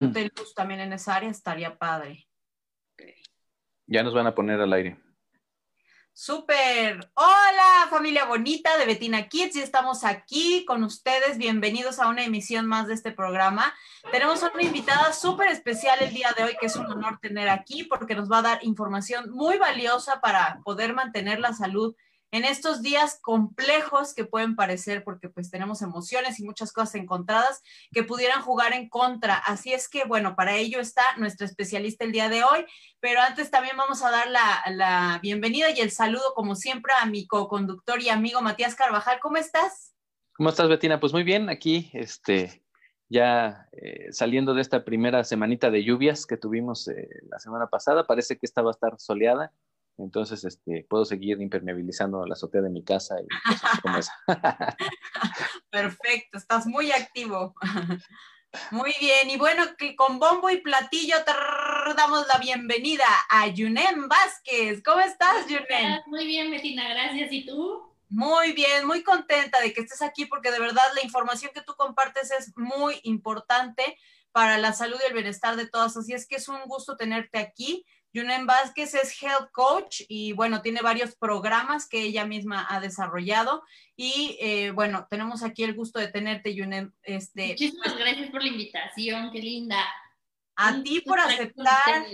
de luz también en esa área, estaría padre. Ya nos van a poner al aire. Súper. Hola familia bonita de Betina Kids y estamos aquí con ustedes. Bienvenidos a una emisión más de este programa. Tenemos una invitada súper especial el día de hoy que es un honor tener aquí porque nos va a dar información muy valiosa para poder mantener la salud en estos días complejos que pueden parecer, porque pues tenemos emociones y muchas cosas encontradas que pudieran jugar en contra. Así es que, bueno, para ello está nuestra especialista el día de hoy, pero antes también vamos a dar la, bienvenida y el saludo, como siempre, a mi co-conductor y amigo Matías Carvajal. ¿Cómo estás? ¿Cómo estás, Betina? Pues muy bien, aquí, este, ya eh, saliendo de esta primera semanita de lluvias que tuvimos eh, la semana pasada, parece que esta va a estar soleada entonces, este, puedo seguir impermeabilizando la azotea de mi casa y como esa. Perfecto, estás muy activo. Muy bien, y bueno, que con bombo y platillo te damos la bienvenida a Yunen Vázquez. ¿Cómo estás, Yunen? Muy bien, Betina, gracias. ¿Y tú? Muy bien, muy contenta de que estés aquí porque de verdad la información que tú compartes es muy importante para la salud y el bienestar de todas. Así es que es un gusto tenerte aquí. Yunen Vázquez es Health Coach y bueno, tiene varios programas que ella misma ha desarrollado. Y eh, bueno, tenemos aquí el gusto de tenerte, Yunen. Este, Muchísimas gracias por la invitación, qué linda. A ti por aceptar.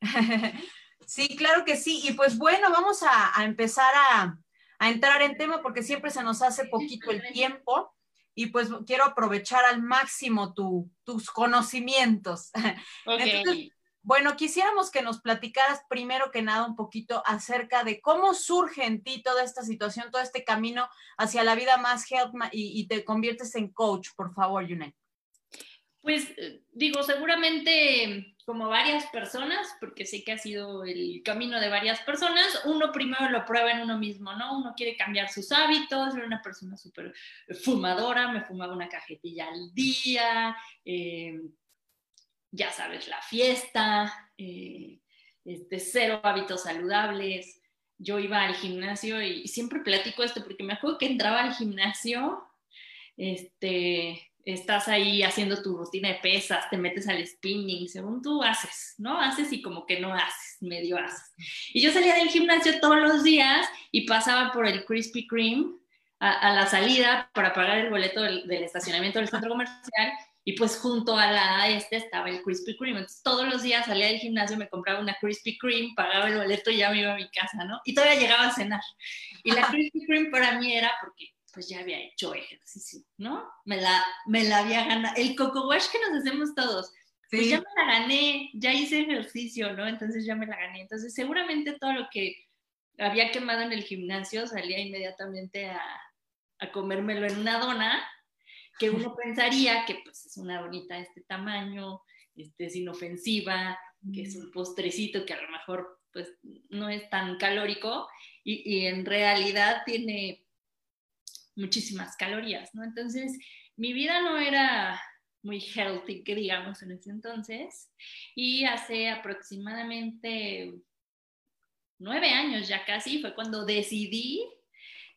sí, claro que sí. Y pues bueno, vamos a, empezar a, entrar en tema porque siempre se nos hace poquito el tiempo y pues quiero aprovechar al máximo tus conocimientos. Okay. Bueno, quisiéramos que nos platicaras primero que nada un poquito acerca de cómo surge en ti toda esta situación, todo este camino hacia la vida más health y, te conviertes en coach, por favor, Yunet. Pues eh, digo, seguramente como varias personas, porque sé que ha sido el camino de varias personas, uno primero lo prueba en uno mismo, ¿no? Uno quiere cambiar sus hábitos, era una persona súper fumadora, me fumaba una cajetilla al día, eh, ya sabes, la fiesta, eh, este, cero hábitos saludables. Yo iba al gimnasio y, siempre platico esto porque me acuerdo que entraba al gimnasio, este, estás ahí haciendo tu rutina de pesas, te metes al spinning, según tú haces, ¿no? Haces y como que no haces, medio haces. Y yo salía del gimnasio todos los días y pasaba por el Krispy Kreme a, la salida para pagar el boleto del, del estacionamiento del centro comercial y pues junto a la este estaba el Krispy Kreme. Entonces todos los días salía del gimnasio, me compraba una Krispy Kreme, pagaba el boleto y ya me iba a mi casa, ¿no? Y todavía llegaba a cenar. Y la Krispy Kreme para mí era porque pues ya había hecho ejercicio, ¿no? Me la, me la había ganado. El coco wash que nos hacemos todos, pues ya me la gané, ya hice ejercicio, ¿no? Entonces ya me la gané. Entonces seguramente todo lo que había quemado en el gimnasio salía inmediatamente a, a comérmelo en una dona que uno pensaría que pues es una bonita de este tamaño, este, es inofensiva, que es un postrecito que a lo mejor pues no es tan calórico y, en realidad tiene muchísimas calorías, ¿no? Entonces, mi vida no era muy healthy, que digamos, en ese entonces, y hace aproximadamente nueve años ya casi fue cuando decidí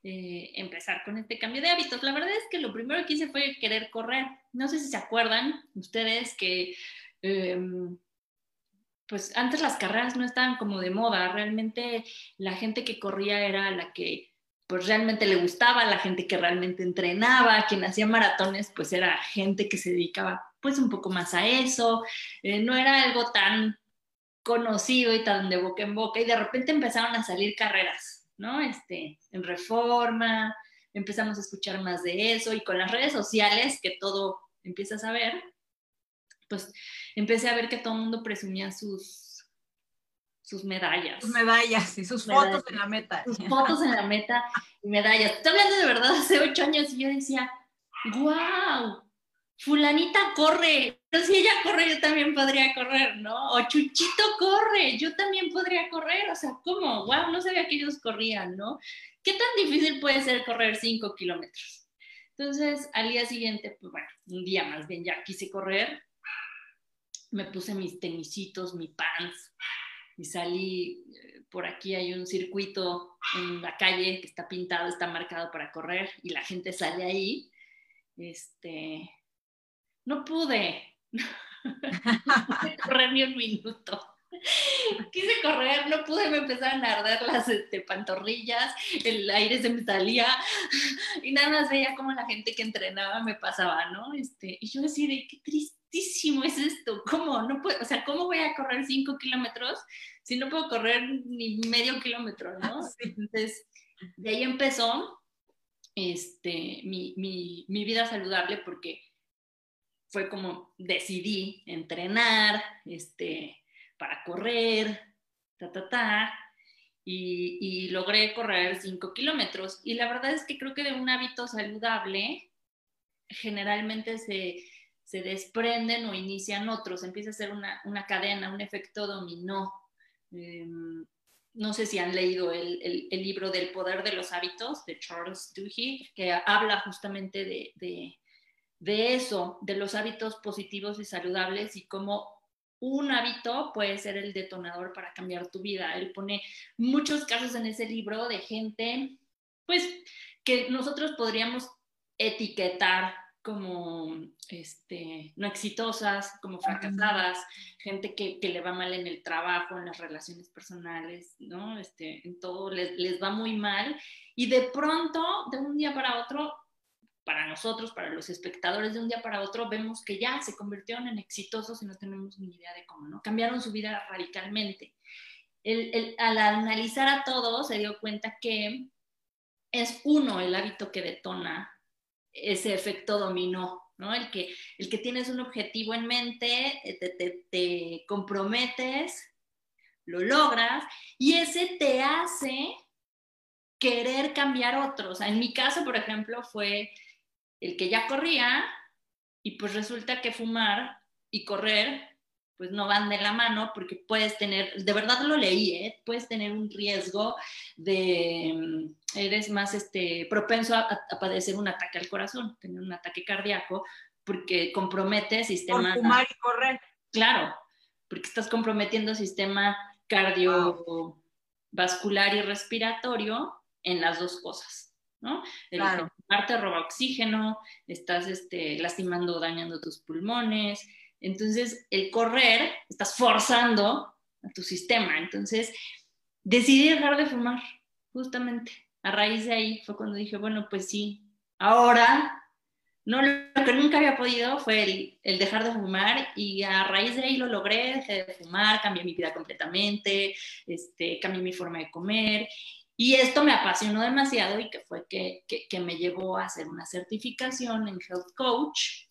eh, empezar con este cambio de hábitos. La verdad es que lo primero que hice fue querer correr. No sé si se acuerdan ustedes que, em, pues antes las carreras no estaban como de moda. Realmente la gente que corría era la que pues realmente le gustaba, la gente que realmente entrenaba, quien hacía maratones, pues era gente que se dedicaba pues un poco más a eso. Eh, no era algo tan conocido y tan de boca en boca y de repente empezaron a salir carreras ¿no? Este, en reforma, empezamos a escuchar más de eso y con las redes sociales, que todo empiezas a ver, pues empecé a ver que todo el mundo presumía sus, sus medallas. Sus medallas y sus fotos en la meta. Sus fotos en la meta y medallas. Estoy hablando de verdad hace ocho años y yo decía, wow, fulanita corre, pero si ella corre, yo también podría correr, ¿no? O Chuchito corre, yo también podría correr, o sea, ¿cómo? Wow, no sabía que ellos corrían, ¿no? ¿Qué tan difícil puede ser correr cinco kilómetros? Entonces, al día siguiente, pues bueno, un día más bien ya quise correr, me puse mis tenisitos, mi pants, y salí, eh, por aquí hay un circuito en la calle que está pintado, está marcado para correr, y la gente sale ahí, este, no pude. Correr ni un minuto. Quise correr, no pude, me empezaron a arder las este, pantorrillas, el aire se me salía y nada más veía como la gente que entrenaba me pasaba, ¿no? Este, y yo decía, qué tristísimo es esto, ¿cómo? No puedo, o sea, ¿cómo voy a correr cinco kilómetros si no puedo correr ni medio kilómetro, ¿no? Entonces, de ahí empezó este, mi, mi, mi vida saludable porque fue como decidí entrenar, este, para correr, ta, ta, ta, y, logré correr 5 kilómetros. Y la verdad es que creo que de un hábito saludable generalmente se, se desprenden o inician otros, empieza a ser una, una cadena, un efecto dominó. Em, no sé si han leído el, el, libro del poder de los hábitos de Charles Duhigg, que habla justamente de, de, eso, de los hábitos positivos y saludables y cómo un hábito puede ser el detonador para cambiar tu vida. Él pone muchos casos en ese libro de gente, pues, que nosotros podríamos etiquetar como este, no exitosas, como fracasadas, gente que, le va mal en el trabajo, en las relaciones personales, ¿no? Este, en todo les, les va muy mal y de pronto, de un día para otro, para nosotros, para los espectadores, de un día para otro vemos que ya se convirtieron en exitosos y no tenemos ni idea de cómo, ¿no? Cambiaron su vida radicalmente. al analizar a todos se dio cuenta que es uno el hábito que detona ese efecto dominó, ¿no? El que, el que tienes un objetivo en mente, te, te comprometes, lo logras y ese te hace querer cambiar otros. en mi caso, por ejemplo, fue el que ya corría y pues resulta que fumar y correr pues no van de la mano porque puedes tener, de verdad lo leí, ¿eh? puedes tener un riesgo de, mm, eres más este, propenso a, padecer un ataque al corazón, tener un ataque cardíaco, porque compromete sistema... Por fumar y correr. Claro, porque estás comprometiendo sistema cardiovascular y respiratorio en las dos cosas. ¿No? El claro. te roba oxígeno, estás este, lastimando, dañando tus pulmones. Entonces, el correr, estás forzando a tu sistema. Entonces, decidí dejar de fumar, justamente. A raíz de ahí fue cuando dije, bueno, pues sí, ahora, no lo que nunca había podido fue el, el dejar de fumar y a raíz de ahí lo logré, dejé de fumar, cambié mi vida completamente, este, cambié mi forma de comer y esto me apasionó demasiado y que fue que, que, me llevó a hacer una certificación en Health Coach,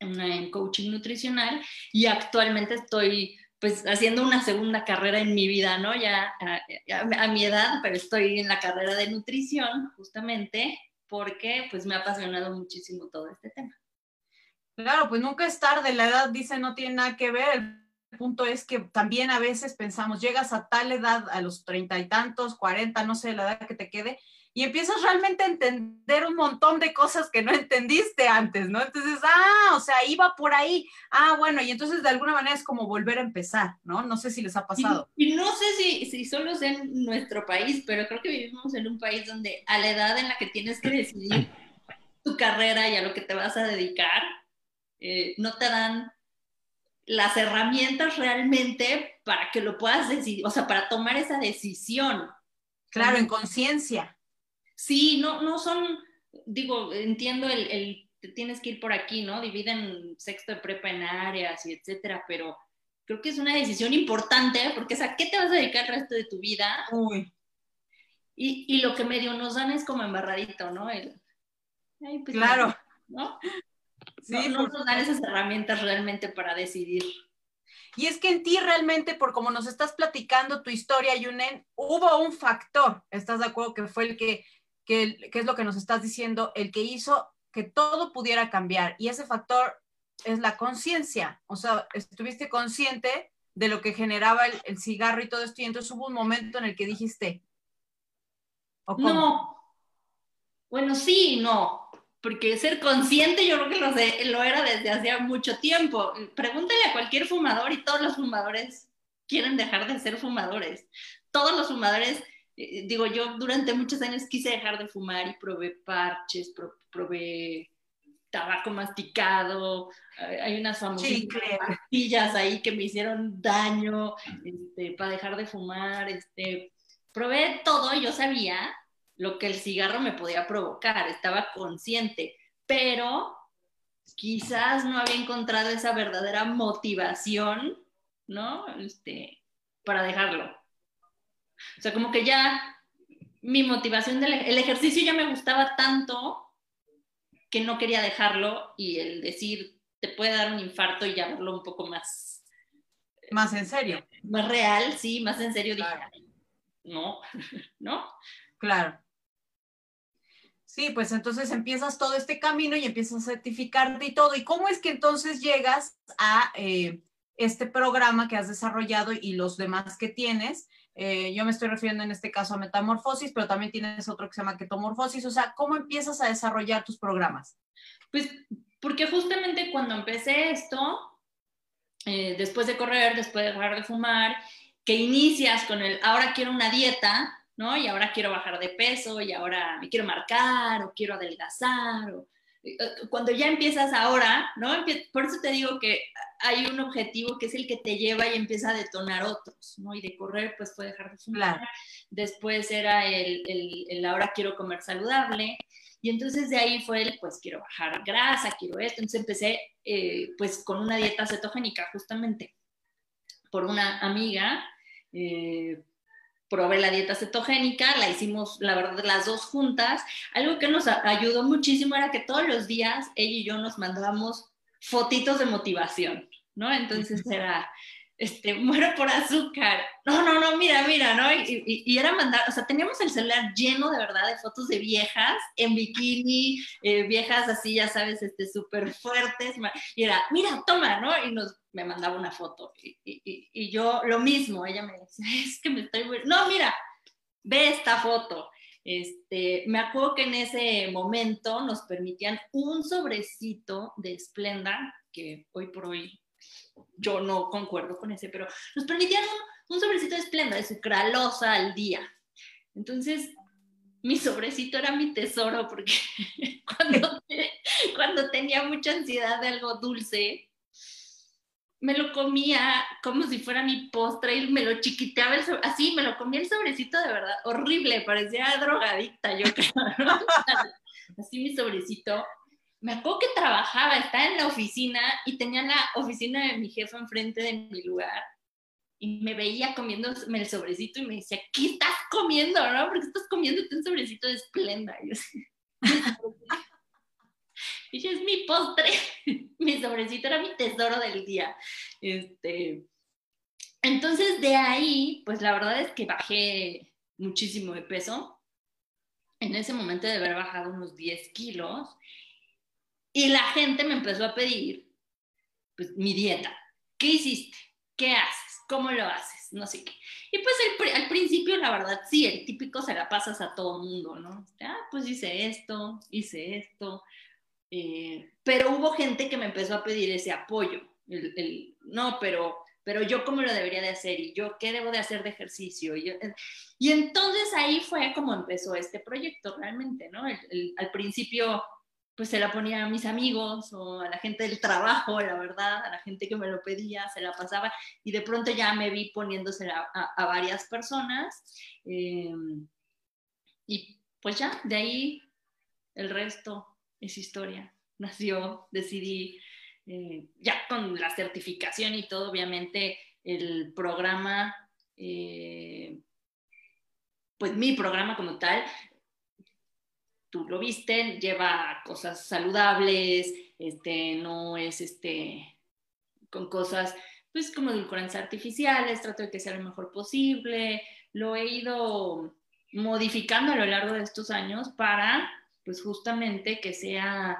en coaching nutricional, y actualmente estoy pues haciendo una segunda carrera en mi vida, ¿no? Ya a, mi edad, pero estoy en la carrera de nutrición justamente porque pues me ha apasionado muchísimo todo este tema. Claro, pues nunca es tarde, la edad dice no tiene nada que ver, punto es que también a veces pensamos, llegas a tal edad, a los treinta y tantos, cuarenta, no sé, la edad que te quede, y empiezas realmente a entender un montón de cosas que no entendiste antes, ¿no? Entonces, ah, o sea, iba por ahí, ah, bueno, y entonces de alguna manera es como volver a empezar, ¿no? No sé si les ha pasado. Y, no sé si, si solo es en nuestro país, pero creo que vivimos en un país donde a la edad en la que tienes que decidir tu carrera y a lo que te vas a dedicar, eh, no te dan las herramientas realmente para que lo puedas decidir, o sea, para tomar esa decisión. Claro, en conciencia. Sí, no, no son, digo, entiendo el, el, tienes que ir por aquí, ¿no? Dividen sexto de prepa en áreas y etcétera, pero creo que es una decisión importante porque es a qué te vas a dedicar el resto de tu vida. Uy. Y, y lo que medio nos dan es como embarradito, ¿no? El, pues, claro. ¿no? Sí, no, nos dan esas herramientas realmente para decidir. Y es que en ti realmente, por como nos estás platicando tu historia, Yunen, hubo un factor, ¿estás de acuerdo? Que fue el que, que, es lo que nos estás diciendo, el que hizo que todo pudiera cambiar. Y ese factor es la conciencia. O sea, estuviste consciente de lo que generaba el, el, cigarro y todo esto. Y entonces hubo un momento en el que dijiste. No. Bueno, sí, no porque ser consciente yo creo que lo, lo era desde hacía mucho tiempo. Pregúntale a cualquier fumador y todos los fumadores quieren dejar de ser fumadores. Todos los fumadores, eh, digo, yo durante muchos años quise dejar de fumar y probé parches, probé tabaco masticado, hay unas famosas pastillas ahí que me hicieron daño este, para dejar de fumar, este, probé todo, yo sabía lo que el cigarro me podía provocar, estaba consciente, pero quizás no había encontrado esa verdadera motivación, ¿no? Este, para dejarlo. O sea, como que ya mi motivación del el ejercicio ya me gustaba tanto que no quería dejarlo y el decir te puede dar un infarto y ya verlo un poco más más en serio más real sí más en serio dije no no claro Sí, pues entonces empiezas todo este camino y empiezas a certificarte y todo. ¿Y cómo es que entonces llegas a eh, este programa que has desarrollado y los demás que tienes? Eh, yo me estoy refiriendo en este caso a metamorfosis, pero también tienes otro que se llama ketomorfosis. O sea, ¿cómo empiezas a desarrollar tus programas? Pues porque justamente cuando empecé esto, eh, después de correr, después de dejar de fumar, que inicias con el ahora quiero una dieta, ¿no? Y ahora quiero bajar de peso, y ahora me quiero marcar, o quiero adelgazar, o eh, cuando ya empiezas ahora, ¿no? Por eso te digo que hay un objetivo que es el que te lleva y empieza a detonar otros, ¿no? Y de correr, pues fue dejar de fumar. Después era el, el, ahora quiero comer saludable. Y entonces de ahí fue el, pues quiero bajar grasa, quiero esto. Entonces empecé, eh, pues con una dieta cetogénica, justamente, por una amiga. Eh, probé la dieta cetogénica, la hicimos, la verdad, las dos juntas. Algo que nos ayudó muchísimo era que todos los días ella y yo nos mandábamos fotitos de motivación, ¿no? Entonces era, este, muero por azúcar. No, no, no, mira, mira, ¿no? Y, era mandar, o sea, teníamos el celular lleno de verdad de fotos de viejas en bikini, eh, viejas así, ya sabes, este, súper fuertes. Y era, mira, toma, ¿no? Y nos, me mandaba una foto. Y, yo lo mismo, ella me decía, es que me estoy... No, mira, ve esta foto. Este, me acuerdo que en ese momento nos permitían un sobrecito de Splenda, que hoy por hoy yo no concuerdo con ese, pero nos permitían un, sobrecito de esplenda, de sucralosa al día. Entonces, mi sobrecito era mi tesoro porque cuando, cuando tenía mucha ansiedad de algo dulce, me lo comía como si fuera mi postre y me lo chiquiteaba el así, me lo comía el sobrecito de verdad, horrible, parecía drogadicta yo creo, así mi sobrecito me acuerdo que trabajaba, estaba en la oficina y tenía la oficina de mi jefe enfrente de mi lugar y me veía comiéndome el sobrecito y me decía, ¿qué estás comiendo, no? Porque estás comiéndote un sobrecito de esplenda. Y yo, es mi postre, mi sobrecito era mi tesoro del día. Este, entonces, de ahí, pues la verdad es que bajé muchísimo de peso. En ese momento de haber bajado unos 10 kilos y la gente me empezó a pedir, pues, mi dieta. ¿Qué hiciste? ¿Qué haces? ¿Cómo lo haces? No sé qué. Y pues al principio, la verdad, sí, el típico se la pasas a todo el mundo, ¿no? Ah, pues hice esto, hice esto. Eh, pero hubo gente que me empezó a pedir ese apoyo. El, no, pero, pero yo cómo lo debería de hacer y yo qué debo de hacer de ejercicio. Y, y entonces ahí fue como empezó este proyecto realmente, ¿no? al principio pues se la ponía a mis amigos o a la gente del trabajo, la verdad, a la gente que me lo pedía, se la pasaba y de pronto ya me vi poniéndosela a, varias personas em, y pues ya, de ahí el resto es historia. Nació, decidí, eh, ya con la certificación y todo, obviamente el programa, eh, pues mi programa como tal, tú lo viste, lleva cosas saludables, este, no es este, con cosas pues como edulcorantes artificiales, trato de que sea lo mejor posible, lo he ido modificando a lo largo de estos años para pues justamente que sea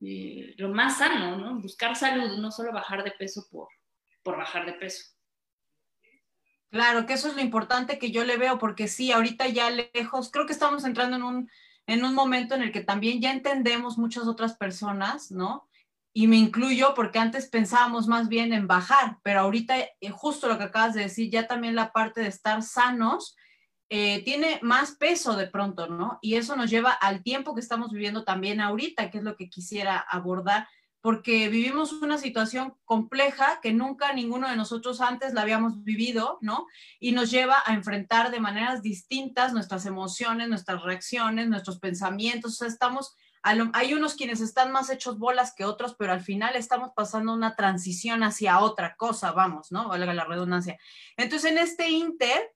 eh, lo más sano, ¿no? Buscar salud, no solo bajar de peso por, por bajar de peso. Claro, que eso es lo importante que yo le veo, porque sí, ahorita ya lejos, creo que estamos entrando en un en un momento en el que también ya entendemos muchas otras personas, ¿no? Y me incluyo porque antes pensábamos más bien en bajar, pero ahorita, eh, justo lo que acabas de decir, ya también la parte de estar sanos, eh, tiene más peso de pronto, ¿no? Y eso nos lleva al tiempo que estamos viviendo también ahorita, que es lo que quisiera abordar, porque vivimos una situación compleja que nunca ninguno de nosotros antes la habíamos vivido, ¿no? Y nos lleva a enfrentar de maneras distintas nuestras emociones, nuestras reacciones, nuestros pensamientos. O sea, estamos, hay unos quienes están más hechos bolas que otros, pero al final estamos pasando una transición hacia otra cosa, vamos, ¿no? Valga la redundancia. Entonces, en este inter,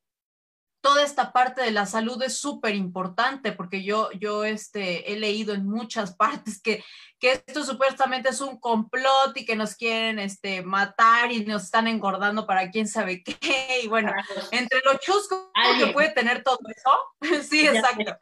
toda esta parte de la salud es súper importante porque yo, yo este, he leído en muchas partes que, que esto supuestamente es un complot y que nos quieren este, matar y nos están engordando para quién sabe qué. Y bueno, entre lo chusco que puede tener todo eso, sí, exacto.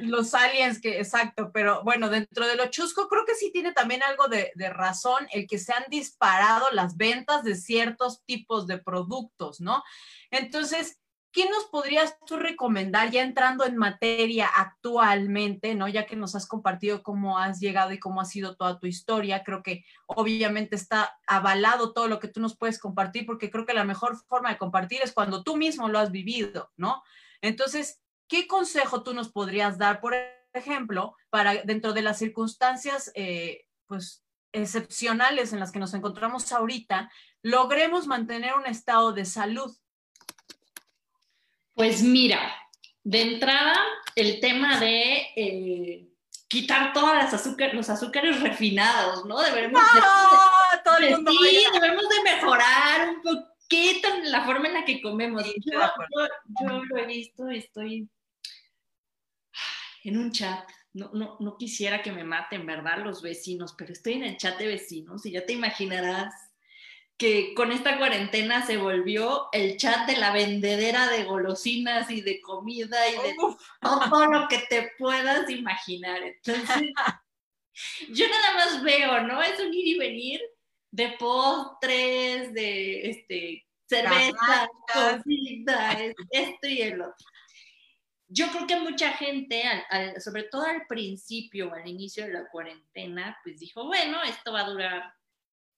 Los aliens, que exacto, pero bueno, dentro de lo chusco creo que sí tiene también algo de, de razón el que se han disparado las ventas de ciertos tipos de productos, ¿no? Entonces, ¿qué nos podrías tú recomendar ya entrando en materia actualmente, ¿no? Ya que nos has compartido cómo has llegado y cómo ha sido toda tu historia, creo que obviamente está avalado todo lo que tú nos puedes compartir, porque creo que la mejor forma de compartir es cuando tú mismo lo has vivido, ¿no? Entonces, ¿qué consejo tú nos podrías dar, por ejemplo, para dentro de las circunstancias, eh, pues, excepcionales en las que nos encontramos ahorita, logremos mantener un estado de salud? Pues mira, de entrada, el tema de eh, quitar todas las azúcar, los azúcares refinados, ¿no? Debemos, ¡No! todo el mundo sí, debemos de mejorar un poquito la forma en la que comemos. yo, yo, lo he visto estoy en un chat. No, no, no quisiera que me maten, ¿verdad? Los vecinos, pero estoy en el chat de vecinos y ya te imaginarás que con esta cuarentena se volvió el chat de la vendedera de golosinas y de comida y de todo lo que te puedas imaginar. Entonces, yo nada más veo, ¿no? Es un ir y venir de postres, de este, cerveza, comida, esto y el otro. Yo creo que mucha gente, sobre todo al principio o al inicio de la cuarentena, pues dijo, bueno, esto va a durar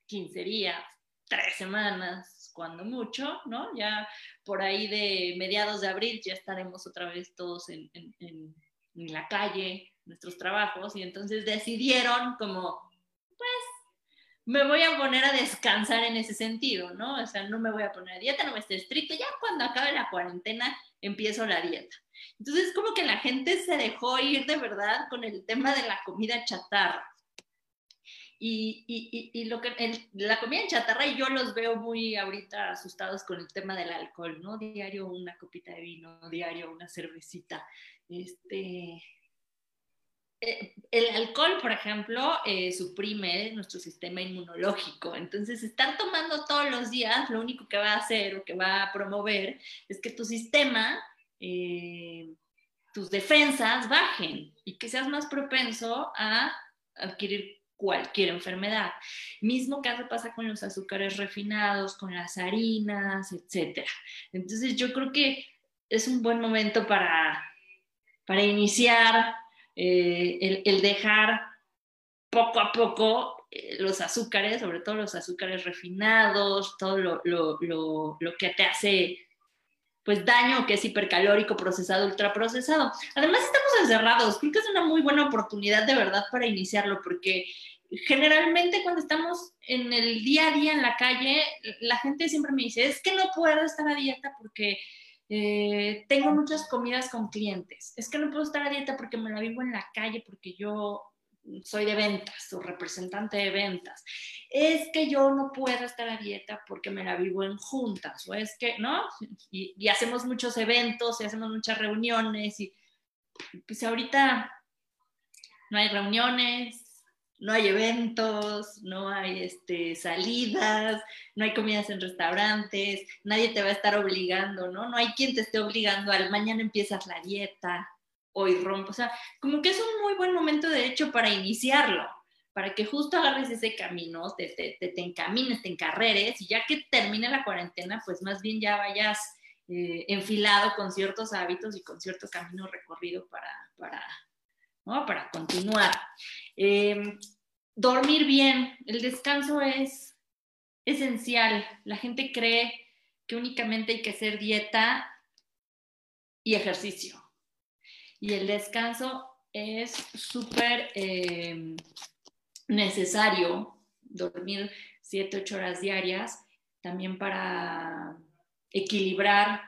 15 días, tres semanas, cuando mucho, ¿no? Ya por ahí de mediados de abril ya estaremos otra vez todos en, en, la calle, nuestros trabajos, y entonces decidieron como, pues, me voy a poner a descansar en ese sentido, ¿no? O sea, no me voy a poner a dieta, no me esté estricto, ya cuando acabe la cuarentena empiezo la dieta. Entonces, como que la gente se dejó ir de verdad con el tema de la comida chatarra. Y, y, y, lo que la comida en chatarra y yo los veo muy ahorita asustados con el tema del alcohol, ¿no? Diario una copita de vino, diario una cervecita. Este, eh, el alcohol, por ejemplo, eh, suprime nuestro sistema inmunológico. Entonces, estar tomando todos los días, lo único que va a hacer o que va a promover es que tu sistema, eh, tus defensas bajen y que seas más propenso a adquirir cualquier enfermedad. Mismo caso pasa con los azúcares refinados, con las harinas, etc. Entonces yo creo que es un buen momento para, para iniciar eh, el, dejar poco a poco eh, los azúcares, sobre todo los azúcares refinados, todo lo, lo, lo, lo que te hace pues daño que es hipercalórico, procesado, ultraprocesado. Además estamos encerrados, creo que es una muy buena oportunidad de verdad para iniciarlo, porque generalmente cuando estamos en el día a día en la calle, la gente siempre me dice, es que no puedo estar a dieta porque eh, tengo muchas comidas con clientes, es que no puedo estar a dieta porque me la vivo en la calle, porque yo soy de ventas o representante de ventas. Es que yo no puedo estar a dieta porque me la vivo en juntas, o es que, ¿no? Y, hacemos muchos eventos y hacemos muchas reuniones y pues ahorita no hay reuniones, no hay eventos, no hay este, salidas, no hay comidas en restaurantes, nadie te va a estar obligando, ¿no? No hay quien te esté obligando al mañana empiezas la dieta, hoy rompo, o sea, como que es un muy buen momento de hecho para iniciarlo, para que justo agarres ese camino, te, te, te, encamines, te encarreres y ya que termine la cuarentena, pues más bien ya vayas eh, enfilado con ciertos hábitos y con cierto camino recorrido para, para, para continuar. Em, dormir bien, el descanso es esencial. La gente cree que únicamente hay que hacer dieta y ejercicio. Y el descanso es súper eh, necesario, dormir 7, 8 horas diarias, también para equilibrar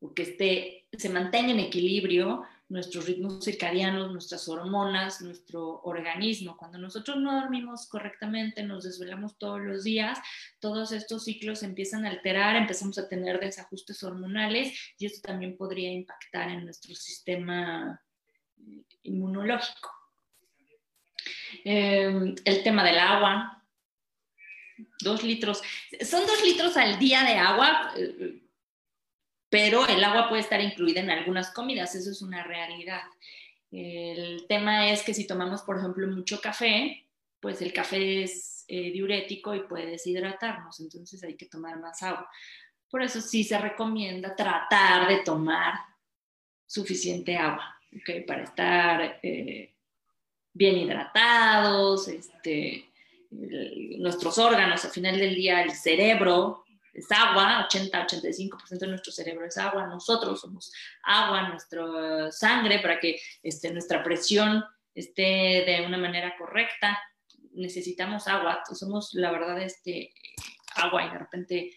o que esté, se mantenga en equilibrio nuestros ritmos circadianos, nuestras hormonas, nuestro organismo. Cuando nosotros no dormimos correctamente, nos desvelamos todos los días, todos estos ciclos empiezan a alterar, empezamos a tener desajustes hormonales y esto también podría impactar en nuestro sistema eh, inmunológico. Eh, el tema del agua, dos litros, son dos litros al día de agua. Eh, pero el agua puede estar incluida en algunas comidas, eso es una realidad. El tema es que si tomamos, por ejemplo, mucho café, pues el café es eh, diurético y puede deshidratarnos, entonces hay que tomar más agua. Por eso sí se recomienda tratar de tomar suficiente agua. Para estar eh, bien hidratados, este, nuestros órganos, al final del día, el cerebro es agua, 80-85% de nuestro cerebro es agua, nosotros somos agua, nuestra sangre, para que este, nuestra presión esté de una manera correcta, necesitamos agua, somos la verdad este, agua y de repente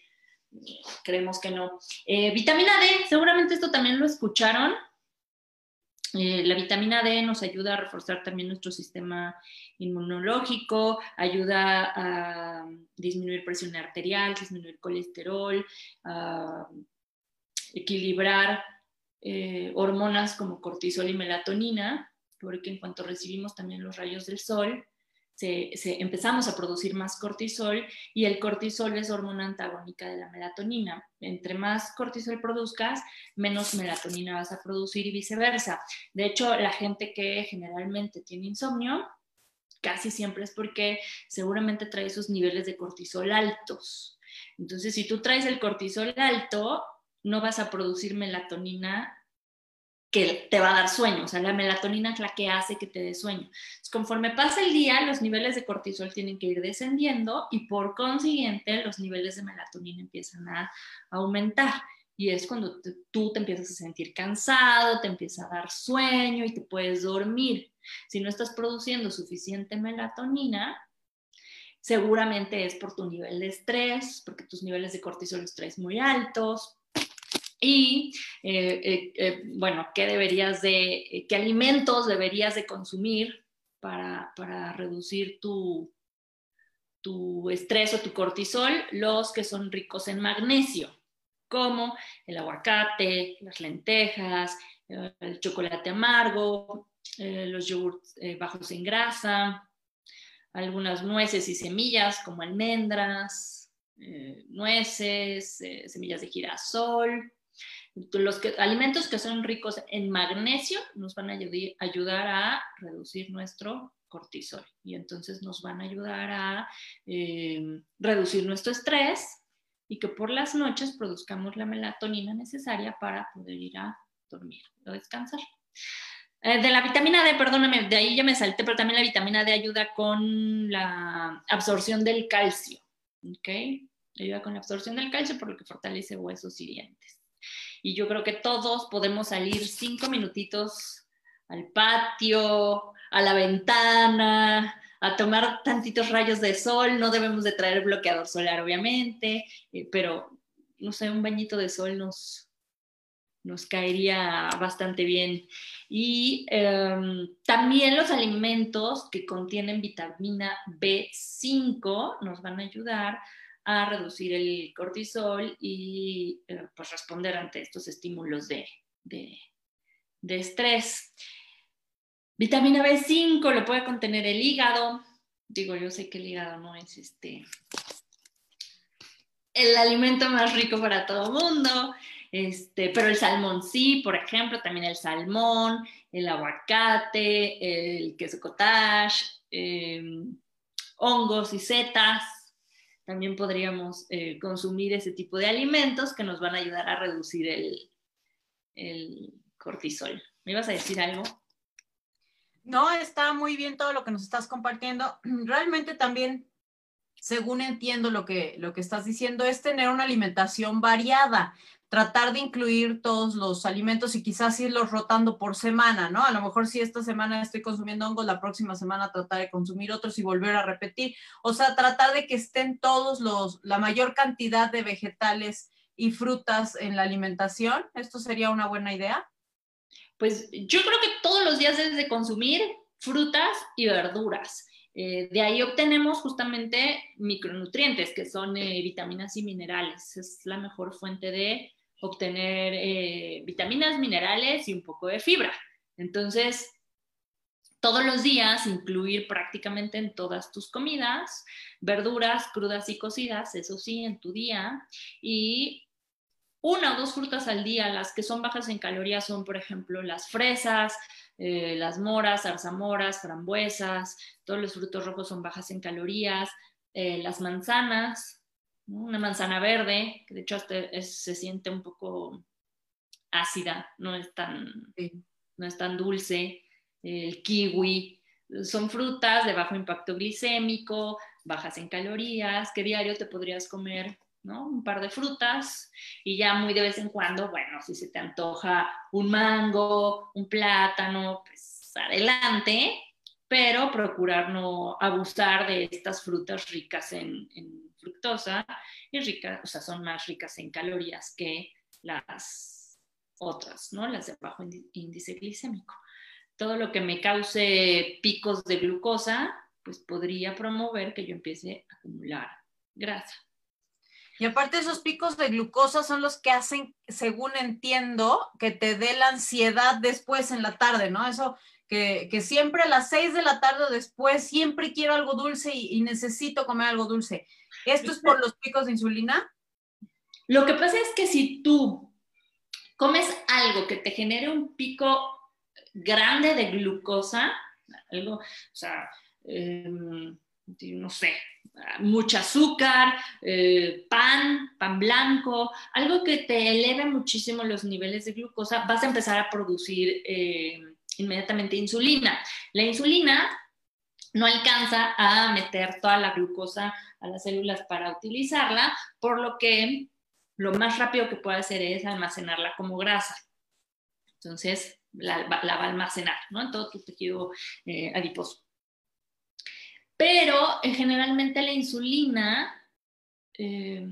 creemos que no. Eh, vitamina D, seguramente esto también lo escucharon, eh, la vitamina D nos ayuda a reforzar también nuestro sistema inmunológico, ayuda a disminuir presión arterial, disminuir colesterol, a equilibrar eh, hormonas como cortisol y melatonina, porque en cuanto recibimos también los rayos del sol, se, empezamos a producir más cortisol y el cortisol es hormona antagónica de la melatonina. Entre más cortisol produzcas, menos melatonina vas a producir y viceversa. De hecho, la gente que generalmente tiene insomnio, casi siempre es porque seguramente trae sus niveles de cortisol altos. Entonces, si tú traes el cortisol alto, no vas a producir melatonina que te va a dar sueño, o sea, la melatonina es la que hace que te dé sueño. conforme pasa el día, los niveles de cortisol tienen que ir descendiendo y por consiguiente los niveles de melatonina empiezan a aumentar. Y es cuando tú te empiezas a sentir cansado, te empieza a dar sueño y te puedes dormir. Si no estás produciendo suficiente melatonina, seguramente es por tu nivel de estrés, porque tus niveles de cortisol los traes muy altos, y, eh, eh, eh, bueno, ¿qué deberías de, qué alimentos deberías de consumir para, para reducir tu, tu estrés o tu cortisol? Los que son ricos en magnesio, como el aguacate, las lentejas, el chocolate amargo, los yogurts bajos en grasa, algunas nueces y semillas como almendras, nueces, semillas de girasol, los alimentos que son ricos en magnesio nos van a ayudar a reducir nuestro cortisol y entonces nos van a ayudar a eh, reducir nuestro estrés y que por las noches produzcamos la melatonina necesaria para poder ir a dormir o descansar. Eh, de la vitamina D, perdóname, de ahí ya me salté, pero también la vitamina D ayuda con la absorción del calcio, ¿ok? Ayuda con la absorción del calcio por lo que fortalece huesos y dientes y yo creo que todos podemos salir cinco minutitos al patio, a la ventana, a tomar tantitos rayos de sol. No debemos de traer bloqueador solar, obviamente, eh, pero no sé, un bañito de sol nos, nos caería bastante bien. Y em, también los alimentos que contienen vitamina B5 nos van a ayudar a reducir el cortisol y eh, pues responder ante estos estímulos de, estrés. Vitamina B5 lo puede contener el hígado. Digo, yo sé que el hígado no es este el alimento más rico para todo mundo, este, pero el salmón sí, por ejemplo, también el salmón, el aguacate, el queso cottage, em, hongos y setas, también podríamos eh, consumir ese tipo de alimentos que nos van a ayudar a reducir el, el cortisol. ¿Me ibas a decir algo? No, está muy bien todo lo que nos estás compartiendo. Realmente también según entiendo lo que, lo que estás diciendo, es tener una alimentación variada tratar de incluir todos los alimentos y quizás irlos rotando por semana, ¿no? A lo mejor si esta semana estoy consumiendo hongos, la próxima semana tratar de consumir otros y volver a repetir. O sea, tratar de que estén todos los, la mayor cantidad de vegetales y frutas en la alimentación. ¿Esto sería una buena idea? Pues yo creo que todos los días debes de consumir frutas y verduras. Eh, de ahí obtenemos justamente micronutrientes, que son eh, vitaminas y minerales. Es la mejor fuente de obtener eh, vitaminas, minerales y un poco de fibra. Entonces, todos los días incluir prácticamente en todas tus comidas verduras crudas y cocidas, eso sí, en tu día, y una o dos frutas al día, las que son bajas en calorías son, por ejemplo, las fresas, eh, las moras, zarzamoras, frambuesas, todos los frutos rojos son bajas en calorías, eh, las manzanas, una manzana verde, que de hecho se siente un poco ácida, no es tan, no es tan dulce, el kiwi, son frutas de bajo impacto glicémico, bajas en calorías, que diario te podrías comer ¿no? Un par de frutas y ya muy de vez en cuando, bueno, si se te antoja un mango, un plátano, pues adelante, pero procurar no abusar de estas frutas ricas en, fructosa y ricas, o sea, son más ricas en calorías que las otras, ¿no? Las de bajo índice glicémico. Todo lo que me cause picos de glucosa, pues podría promover que yo empiece a acumular grasa. Y aparte esos picos de glucosa son los que hacen, según entiendo, que te dé la ansiedad después en la tarde, ¿no? Eso que, siempre a las seis de la tarde después siempre quiero algo dulce y, necesito comer algo dulce. ¿Esto es por los picos de insulina? Lo que pasa es que si tú comes algo que te genere un pico grande de glucosa, algo, o sea, em, no sé, mucho azúcar, eh, pan, pan blanco, algo que te eleve muchísimo los niveles de glucosa, vas a empezar a producir eh, inmediatamente insulina. La insulina no alcanza a meter toda la glucosa a las células para utilizarla, por lo que lo más rápido que puede hacer es almacenarla como grasa. Entonces, la, va a almacenar ¿no? en todo tu tejido eh, adiposo. Pero eh, generalmente la insulina eh,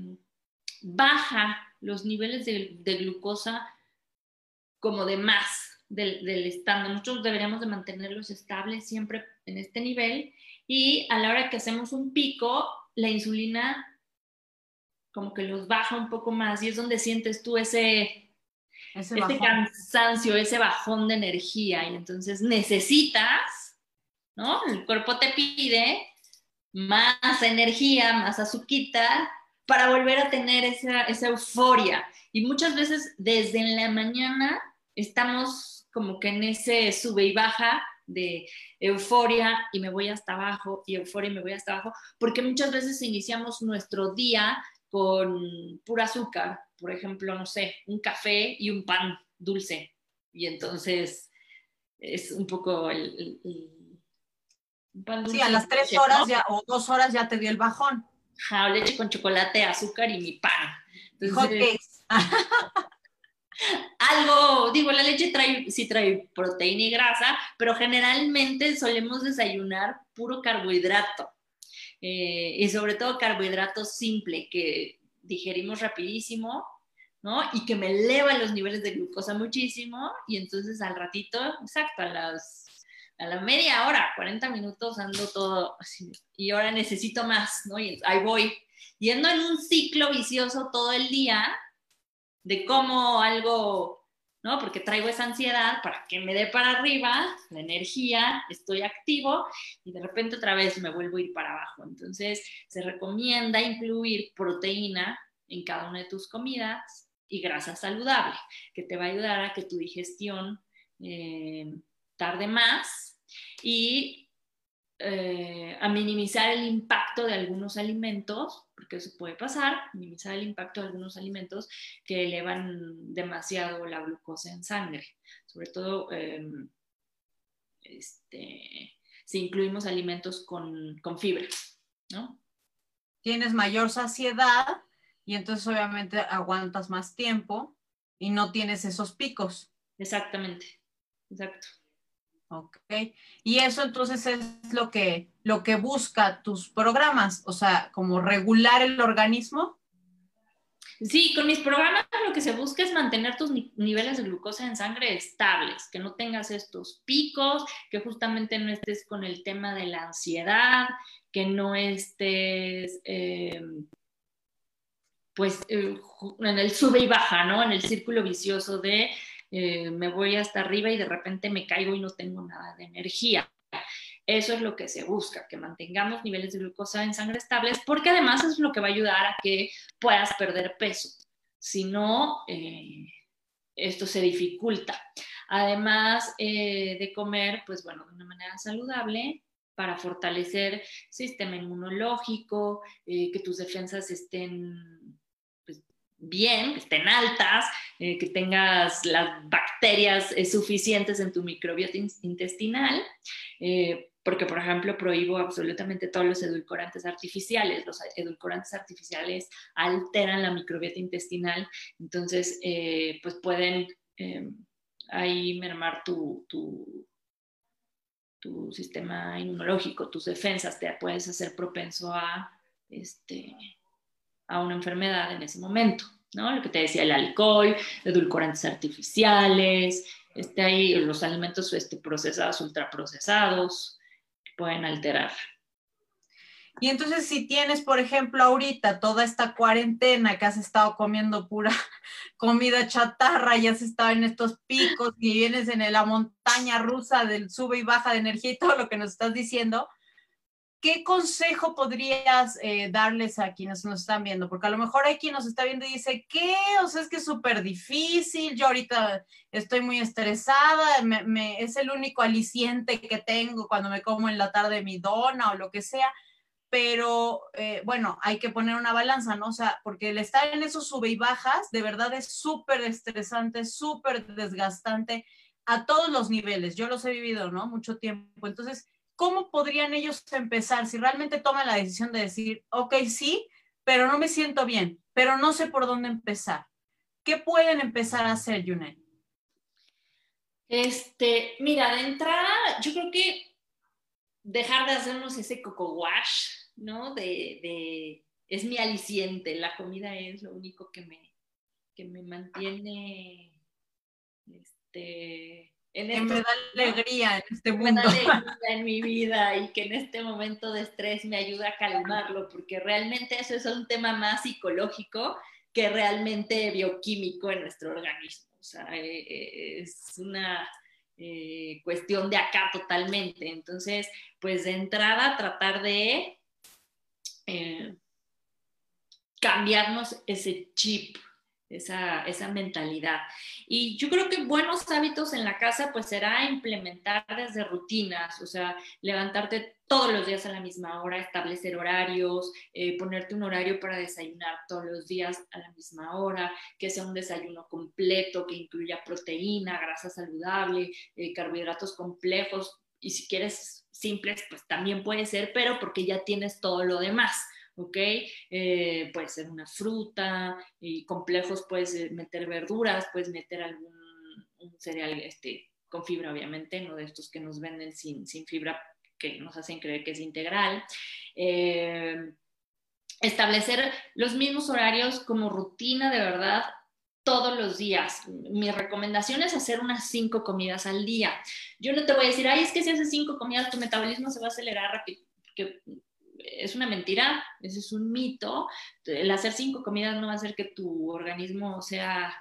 baja los niveles de, glucosa como de más del, estándar. Nosotros deberíamos de mantenerlos estables siempre en este nivel y a la hora que hacemos un pico, la insulina como que los baja un poco más y es donde sientes tú ese, ese, ese cansancio, ese bajón de energía y entonces necesitas ¿no? El cuerpo te pide más energía, más azuquita para volver a tener esa, euforia. Y muchas veces desde en la mañana estamos como que en ese sube y baja de euforia y me voy hasta abajo y euforia y me voy hasta abajo, porque muchas veces iniciamos nuestro día con pura azúcar, por ejemplo, no sé, un café y un pan dulce. Y entonces es un poco el Sí, a las tres horas ya, o dos horas ya te dio el bajón. Ja, leche con chocolate, azúcar y mi pan. algo, digo, la leche trae, sí trae proteína y grasa, pero generalmente solemos desayunar puro carbohidrato. Eh, y sobre todo carbohidrato simple, que digerimos rapidísimo, ¿no? Y que me eleva los niveles de glucosa muchísimo, y entonces al ratito, exacto, a las a la media hora, 40 minutos ando todo así, y ahora necesito más, ¿no? Y ahí voy, yendo en un ciclo vicioso todo el día de cómo algo, ¿no? Porque traigo esa ansiedad para que me dé para arriba la energía, estoy activo y de repente otra vez me vuelvo a ir para abajo. Entonces, se recomienda incluir proteína en cada una de tus comidas y grasa saludable, que te va a ayudar a que tu digestión eh, tarde más y eh, a minimizar el impacto de algunos alimentos, porque eso puede pasar, minimizar el impacto de algunos alimentos que elevan demasiado la glucosa en sangre, sobre todo em, este, si incluimos alimentos con, con fibra, ¿no? tienes mayor saciedad y entonces obviamente aguantas más tiempo y no tienes esos picos. Exactamente, exacto. Ok. Y eso entonces es lo que, lo que busca tus programas, o sea, como regular el organismo. Sí, con mis programas lo que se busca es mantener tus niveles de glucosa en sangre estables, que no tengas estos picos, que justamente no estés con el tema de la ansiedad, que no estés, eh, pues, eh, en el sube y baja, ¿no? En el círculo vicioso de eh, me voy hasta arriba y de repente me caigo y no tengo nada de energía. Eso es lo que se busca, que mantengamos niveles de glucosa en sangre estables, porque además es lo que va a ayudar a que puedas perder peso. Si no, eh, esto se dificulta. Además eh, de comer, pues bueno, de una manera saludable para fortalecer sistema inmunológico, eh, que tus defensas estén bien, que estén altas, que tengas las bacterias suficientes en tu microbiota intestinal porque, por ejemplo, prohíbo absolutamente todos los edulcorantes artificiales. Los edulcorantes artificiales alteran la microbiota intestinal, entonces, eh, pues pueden eh, ahí mermar tu, tu, tu, sistema inmunológico, tus defensas, te puedes hacer propenso a, este, a una enfermedad en ese momento. ¿no? Lo que te decía, el alcohol, edulcorantes artificiales, este, ahí los alimentos este, procesados, ultraprocesados, pueden alterar. Y entonces si tienes, por ejemplo, ahorita toda esta cuarentena que has estado comiendo pura comida chatarra y has estado en estos picos y vienes en la montaña rusa del sube y baja de energía y todo lo que nos estás diciendo, ¿qué consejo podrías eh, darles a quienes nos están viendo? Porque a lo mejor hay quien nos está viendo y dice, ¿qué? O sea, es que es súper difícil, yo ahorita estoy muy estresada, es el único aliciente que tengo cuando me como en la tarde mi dona o lo que sea. Pero eh, bueno, hay que poner una balanza, ¿no? O sea, porque el estar en esos sube y bajas de verdad es súper estresante, súper desgastante a todos los niveles. Yo los he vivido, ¿no? Mucho tiempo. Entonces, ¿cómo podrían ellos empezar si realmente toman la decisión de decir, ok, sí, pero no me siento bien, pero no sé por dónde empezar? ¿Qué pueden empezar a hacer, Junet? Este, mira, de entrada, yo creo que dejar de hacernos ese coco wash, ¿no? De, es mi aliciente, la comida es lo único que me, que me mantiene, este, en que me da alegría en este mundo. Me da alegría en mi vida y que en este momento de estrés me ayuda a calmarlo, porque realmente eso es un tema más psicológico que realmente bioquímico en nuestro organismo. O sea, eh, eh, es una eh, cuestión de acá totalmente. Entonces, pues de entrada tratar de cambiarnos ese chip esa, esa, mentalidad. Y yo creo que buenos hábitos en la casa pues será implementar desde rutinas, o sea, levantarte todos los días a la misma hora, establecer horarios, eh, ponerte un horario para desayunar todos los días a la misma hora, que sea un desayuno completo, que incluya proteína, grasa saludable, eh, carbohidratos complejos y si quieres simples, pues también puede ser, pero porque ya tienes todo lo demás. ¿Ok? Eh, puede ser una fruta, y complejos puedes meter verduras, puedes meter algún cereal este, con fibra, obviamente, no de estos que nos venden sin, fibra, que nos hacen creer que es integral. Eh, establecer los mismos horarios como rutina de verdad todos los días. Mi recomendación es hacer unas cinco comidas al día. Yo no te voy a decir, ay, es que si haces cinco comidas tu metabolismo se va a acelerar rápido, es una mentira, ese es un mito. El hacer cinco comidas no va a hacer que tu organismo sea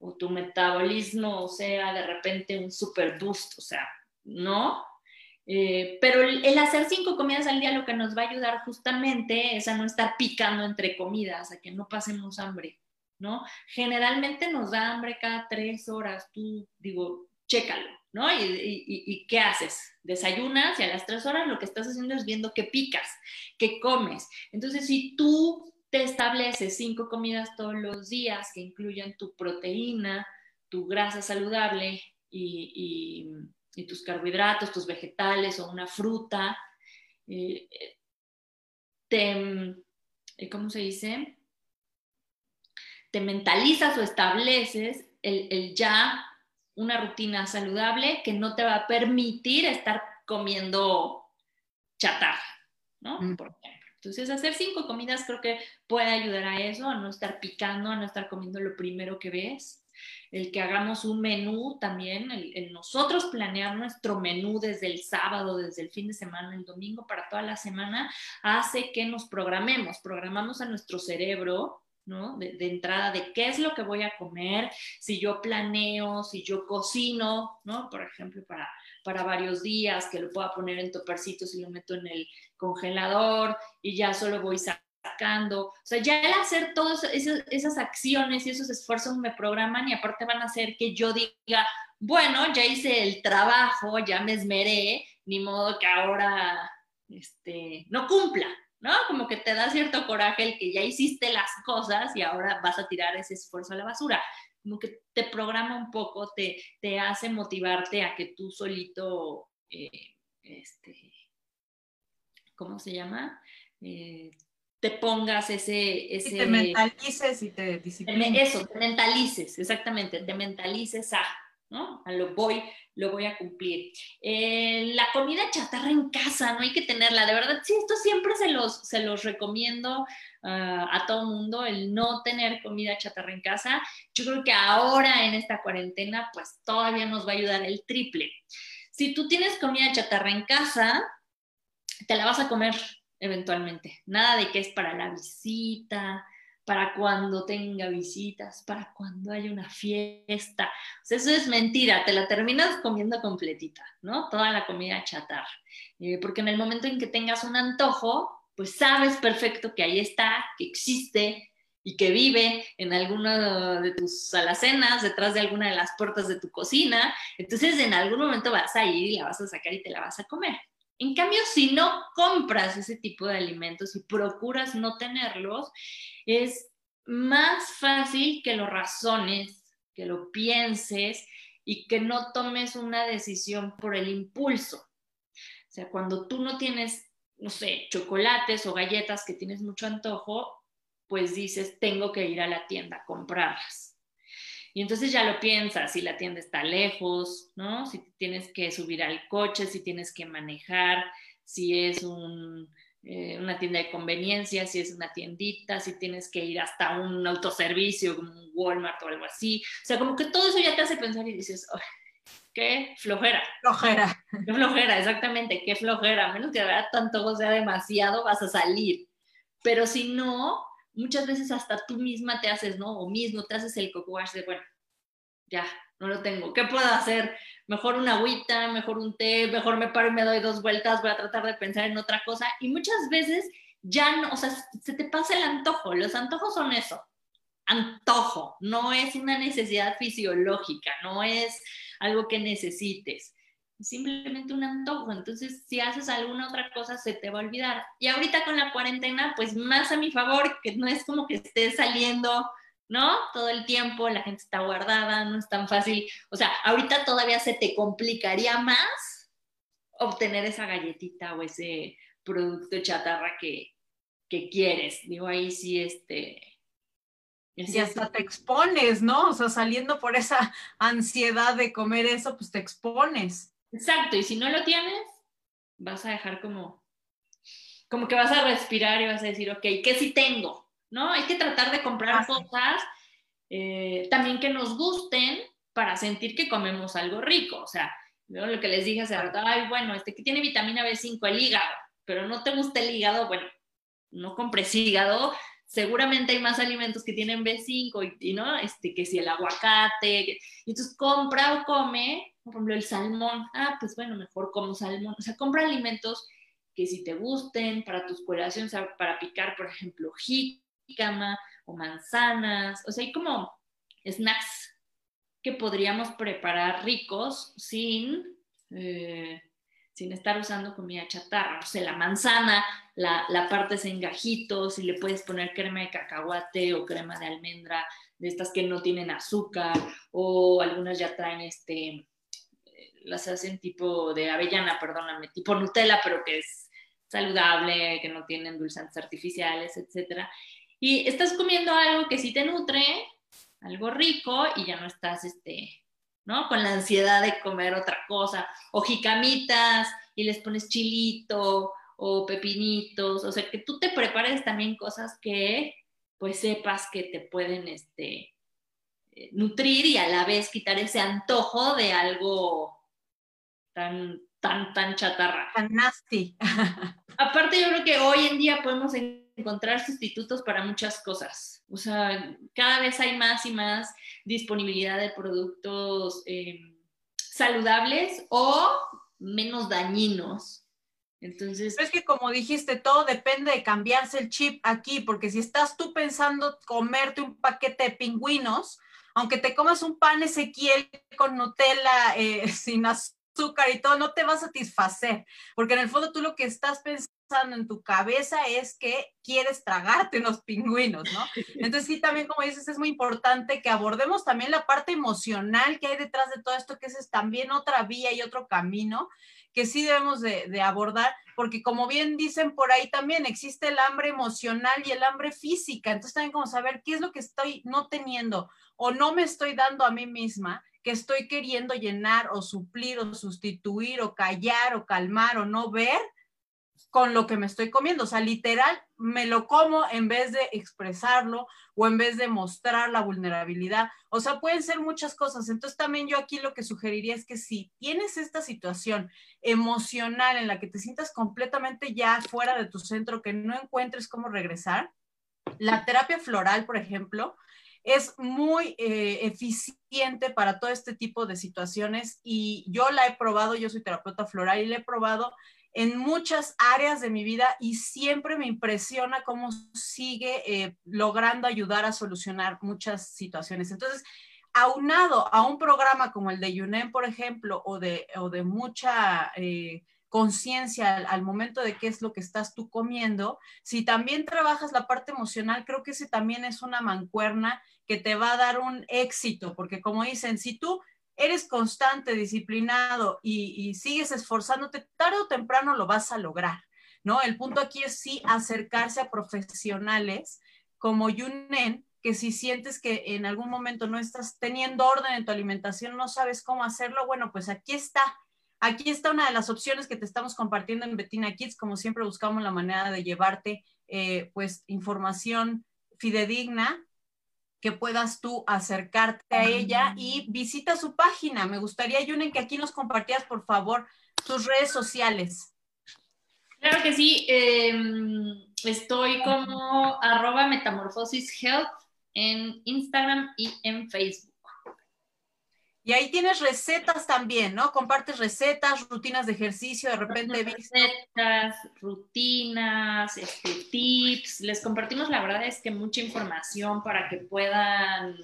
o tu metabolismo sea de repente un super boost, o sea, no. Eh, pero el, el, hacer cinco comidas al día lo que nos va a ayudar justamente es a no estar picando entre comidas, a que no pasemos hambre, ¿no? Generalmente nos da hambre cada tres horas, tú digo, chécalo, ¿no? ¿Y, qué haces? Desayunas y a las tres horas lo que estás haciendo es viendo qué picas, qué comes. Entonces, si tú te estableces cinco comidas todos los días que incluyan tu proteína, tu grasa saludable y, tus carbohidratos, tus vegetales o una fruta, eh, te, ¿cómo se dice? Te mentalizas o estableces el, ya una rutina saludable que no te va a permitir estar comiendo chatarra, ¿no? Mm. Por ejemplo. Entonces, hacer cinco comidas creo que puede ayudar a eso, a no estar picando, a no estar comiendo lo primero que ves. El que hagamos un menú también, el, nosotros planear nuestro menú desde el sábado, desde el fin de semana, el domingo para toda la semana, hace que nos programemos, programamos a nuestro cerebro ¿no? De, entrada de qué es lo que voy a comer, si yo planeo, si yo cocino, ¿no? Por ejemplo, para, para varios días, que lo pueda poner en topercitos y lo meto en el congelador y ya solo voy sacando. O sea, ya el hacer todas esas, acciones y esos esfuerzos me programan y aparte van a hacer que yo diga, bueno, ya hice el trabajo, ya me esmeré, ni modo que ahora este, no cumpla, ¿no? Como que te da cierto coraje el que ya hiciste las cosas y ahora vas a tirar ese esfuerzo a la basura. Como que te programa un poco, te, te hace motivarte a que tú solito, eh, este, ¿cómo se llama? Eh, te pongas ese... ese te mentalices y te disciplines. Eso, te mentalices, exactamente, te mentalices a, ¿no? A lo voy, lo voy a cumplir. Eh, la comida chatarra en casa, no hay que tenerla, de verdad, sí, esto siempre se los, se los recomiendo ah, a todo mundo, el no tener comida chatarra en casa. Yo creo que ahora en esta cuarentena, pues todavía nos va a ayudar el triple. Si tú tienes comida chatarra en casa, te la vas a comer eventualmente. Nada de que es para la visita, para cuando tenga visitas, para cuando haya una fiesta. Eso es mentira, te la terminas comiendo completita, ¿no? Toda la comida chatarra. Eh, porque en el momento en que tengas un antojo, pues sabes perfecto que ahí está, que existe y que vive en alguna de tus alacenas, detrás de alguna de las puertas de tu cocina. Entonces, en algún momento vas a ir y la vas a sacar y te la vas a comer. En cambio, si no compras ese tipo de alimentos y procuras no tenerlos, es más fácil que lo razones, que lo pienses y que no tomes una decisión por el impulso. O sea, cuando tú no tienes, no sé, chocolates o galletas que tienes mucho antojo, pues dices, tengo que ir a la tienda a comprarlas y entonces ya lo piensas, si la tienda está lejos, ¿no? Si tienes que subir al coche, si tienes que manejar, si es eh, una tienda de conveniencia, si es una tiendita, si tienes que ir hasta un autoservicio como un Walmart o algo así. O sea, como que todo eso ya te hace pensar y dices, qué flojera. Flojera. Qué flojera, exactamente, qué flojera. A menos que de verdad tanto sea demasiado, vas a salir. Pero si no, muchas veces hasta tú misma te haces, ¿no? O mismo te haces el coco de, bueno, ya, no lo tengo. ¿Qué puedo hacer? Mejor una agüita, mejor un té, mejor me paro y me doy dos vueltas, voy a tratar de pensar en otra cosa. Y muchas veces ya no, o sea, se te pasa el antojo. Los antojos son eso, antojo, no es una necesidad fisiológica, no es algo que necesites simplemente un antojo. Entonces, si haces alguna otra cosa, se te va a olvidar. Y ahorita con la cuarentena, pues más a mi favor, que no es como que estés saliendo, ¿no? Todo el tiempo, la gente está guardada, no es tan fácil. O sea, ahorita todavía se te complicaría más obtener esa galletita o ese producto chatarra que, que quieres. Digo, ahí sí, este... Y hasta te expones, ¿no? O sea, saliendo por esa ansiedad de comer eso, pues te expones. Exacto, y si no lo tienes, vas a dejar como, como que vas a respirar y vas a decir, ok, ¿qué sí tengo? ¿No? Hay que tratar de comprar cosas eh, también que nos gusten para sentir que comemos algo rico. O sea, lo que les dije hace rato, ay, bueno, este que tiene vitamina B5, el hígado, pero no te gusta el hígado, bueno, no compres hígado, seguramente hay más alimentos que tienen B5 y, no, este, que si el aguacate, entonces compra o come por ejemplo, el salmón, ah, pues bueno, mejor como salmón. O sea, compra alimentos que si te gusten para tus colaciones, para picar, por ejemplo, jícama o manzanas. O sea, hay como snacks que podríamos preparar ricos sin, eh, sin estar usando comida chatarra. O sea, la manzana la, la partes en gajitos y le puedes poner crema de cacahuate o crema de almendra de estas que no tienen azúcar o algunas ya traen este las hacen tipo de avellana, perdóname, tipo Nutella, pero que es saludable, que no tienen endulzantes artificiales, etcétera. Y estás comiendo algo que sí te nutre, algo rico y ya no estás, este, ¿no? Con la ansiedad de comer otra cosa, o jicamitas y les pones chilito o pepinitos, o sea, que tú te prepares también cosas que pues sepas que te pueden, este, eh, nutrir y a la vez quitar ese antojo de algo tan, tan, tan chatarra. Tan nasty. Aparte, yo creo que hoy en día podemos encontrar sustitutos para muchas cosas. O sea, cada vez hay más y más disponibilidad de productos em, saludables o menos dañinos. Entonces. es que como dijiste, todo depende de cambiarse el chip aquí, porque si estás tú pensando comerte un paquete de pingüinos, aunque te comas un pan Ezequiel con Nutella eh, sin azúcar y todo, no te va a satisfacer, porque en el fondo tú lo que estás pensando en tu cabeza es que quieres tragarte unos pingüinos, ¿no? Entonces sí, también como dices, es muy importante que abordemos también la parte emocional que hay detrás de todo esto, que es también otra vía y otro camino que sí debemos de, de abordar, porque como bien dicen por ahí también existe el hambre emocional y el hambre física, entonces también como saber qué es lo que estoy no teniendo o no me estoy dando a mí misma estoy queriendo llenar o suplir o sustituir o callar o calmar o no ver con lo que me estoy comiendo. O sea, literal, me lo como en vez de expresarlo o en vez de mostrar la vulnerabilidad. O sea, pueden ser muchas cosas. Entonces, también yo aquí lo que sugeriría es que si tienes esta situación emocional en la que te sientas completamente ya fuera de tu centro, que no encuentres cómo regresar, la terapia floral, por ejemplo, es muy eh, eficiente para todo este tipo de situaciones y yo la he probado, yo soy terapeuta floral y la he probado en muchas áreas de mi vida y siempre me impresiona cómo sigue eh, logrando ayudar a solucionar muchas situaciones. Entonces, aunado a un programa como el de UNEM, por ejemplo, o de, o de mucha eh, conciencia al, momento de qué es lo que estás tú comiendo, si también trabajas la parte emocional, creo que ese también es una mancuerna que te va a dar un éxito, porque como dicen, si tú eres constante, disciplinado y, sigues esforzándote, tarde o temprano lo vas a lograr, ¿no? El punto aquí es sí acercarse a profesionales como Yunen, que si sientes que en algún momento no estás teniendo orden en tu alimentación, no sabes cómo hacerlo, bueno, pues aquí está. Aquí está una de las opciones que te estamos compartiendo en Betina Kids. Como siempre, buscamos la manera de llevarte, eh, pues, información fidedigna que puedas tú acercarte a ella y visita su página. Me gustaría, Yunen, que aquí nos compartieras, por favor, tus redes sociales. Claro que sí. Em, estoy como arroba metamorfosis health en Instagram y en Facebook. Y ahí tienes recetas también, ¿no? Compartes recetas, rutinas de ejercicio, de repente Recetas, rutinas, este, tips. Les compartimos, la verdad es que mucha información para que puedan,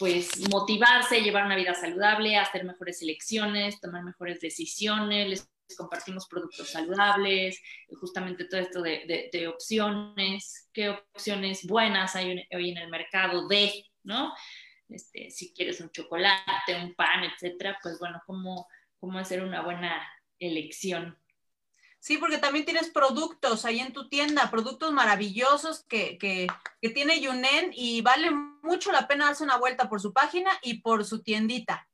pues, motivarse, llevar una vida saludable, hacer mejores elecciones, tomar mejores decisiones. Les compartimos productos saludables, justamente todo esto de, de opciones, qué opciones buenas hay hoy en el mercado de, ¿no? Este, si quieres un chocolate, un pan, etcétera, pues bueno, cómo, cómo hacer una buena elección. Sí, porque también tienes productos ahí en tu tienda, productos maravillosos que, que, que, tiene Yunen y vale mucho la pena darse una vuelta por su página y por su tiendita.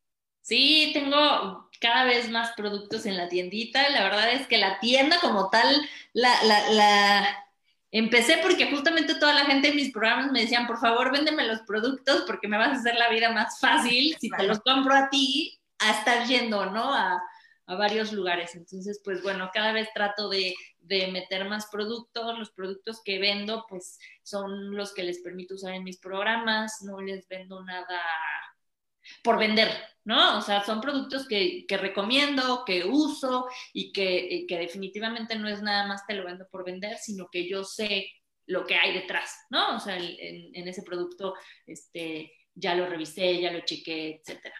Sí, tengo cada vez más productos en la tiendita. La verdad es que la tienda como tal, la, la, la Empecé porque justamente toda la gente en mis programas me decían, por favor, véndeme los productos porque me vas a hacer la vida más fácil si te los compro a ti a estar yendo, ¿no? A, a varios lugares. Entonces, pues bueno, cada vez trato de, de, meter más productos. Los productos que vendo, pues son los que les permito usar en mis programas. No les vendo nada por vender, ¿no? O sea, son productos que, que recomiendo, que uso y que, que, definitivamente no es nada más te lo vendo por vender, sino que yo sé lo que hay detrás, ¿no? O sea, en, en ese producto este, ya lo revisé, ya lo chequé, etcétera.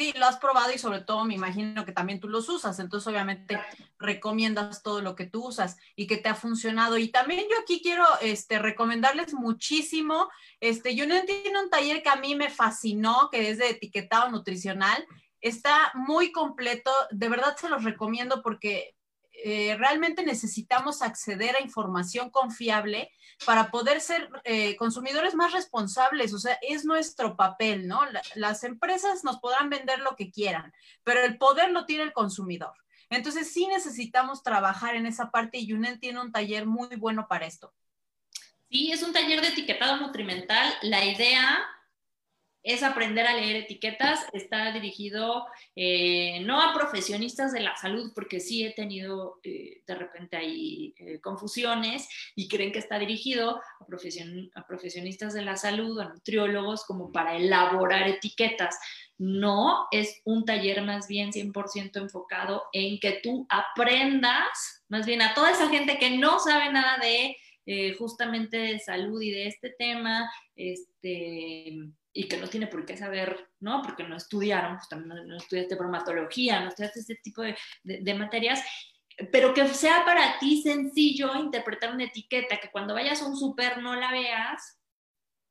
Sí, lo has probado y sobre todo me imagino que también tú los usas, entonces obviamente recomiendas todo lo que tú usas y que te ha funcionado. Y también yo aquí quiero este, recomendarles muchísimo, este, yo no entiendo un taller que a mí me fascinó, que es de etiquetado nutricional, está muy completo, de verdad se los recomiendo porque eh, realmente necesitamos acceder a información confiable para poder ser eh, consumidores más responsables. O sea, es nuestro papel, ¿no? las empresas nos podrán vender lo que quieran, pero el poder lo tiene el consumidor. Entonces sí necesitamos trabajar en esa parte y UNED tiene un taller muy bueno para esto. Sí, es un taller de etiquetado nutrimental. La idea es aprender a leer etiquetas. Está dirigido eh, no a profesionistas de la salud, porque sí he tenido eh, de repente ahí eh, confusiones y creen que está dirigido a, a profesionistas de la salud, a nutriólogos, como para elaborar etiquetas. No, es un taller más bien 100% enfocado en que tú aprendas, más bien a toda esa gente que no sabe nada de justamente de salud y de este tema, este, y que no tiene por qué saber, ¿no? Porque no estudiaron, justamente no, estudiaste bromatología, no estudiaste este tipo de, de, materias, pero que sea para ti sencillo interpretar una etiqueta, que cuando vayas a un súper no la veas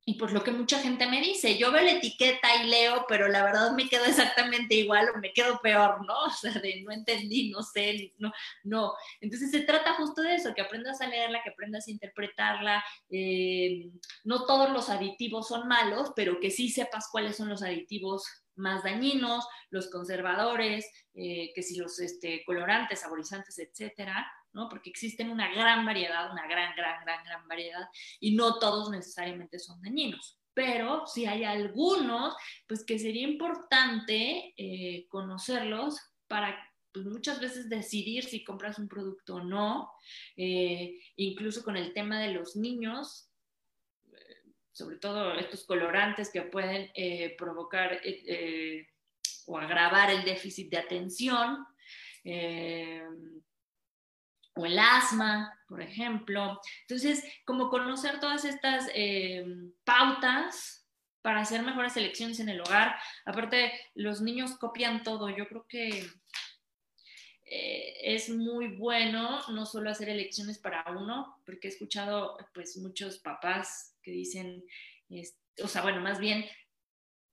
y pues lo que mucha gente me dice, yo veo la etiqueta y leo, pero la verdad me quedo exactamente igual o me quedo peor, ¿no? O sea, de no entendí, no sé, no, no. Entonces se trata justo de eso, que aprendas a leerla, que aprendas a interpretarla. Eh, no todos los aditivos son malos, pero que sí sepas cuáles son los aditivos más dañinos, los conservadores, eh, que si los este, colorantes, saborizantes, etcétera, porque existen una gran variedad, una gran, gran, gran, gran variedad, y no todos necesariamente son dañinos. Pero si hay algunos, pues que sería importante eh, conocerlos para pues muchas veces decidir si compras un producto o no, eh, incluso con el tema de los niños, eh, sobre todo estos colorantes que pueden provocar o agravar el déficit de atención o el asma, por ejemplo. Entonces, como conocer todas estas eh, pautas para hacer mejores elecciones en el hogar. Aparte, los niños copian todo. Yo creo que eh, es muy bueno no solo hacer elecciones para uno, porque he escuchado pues muchos papás que dicen, o sea, bueno, más bien,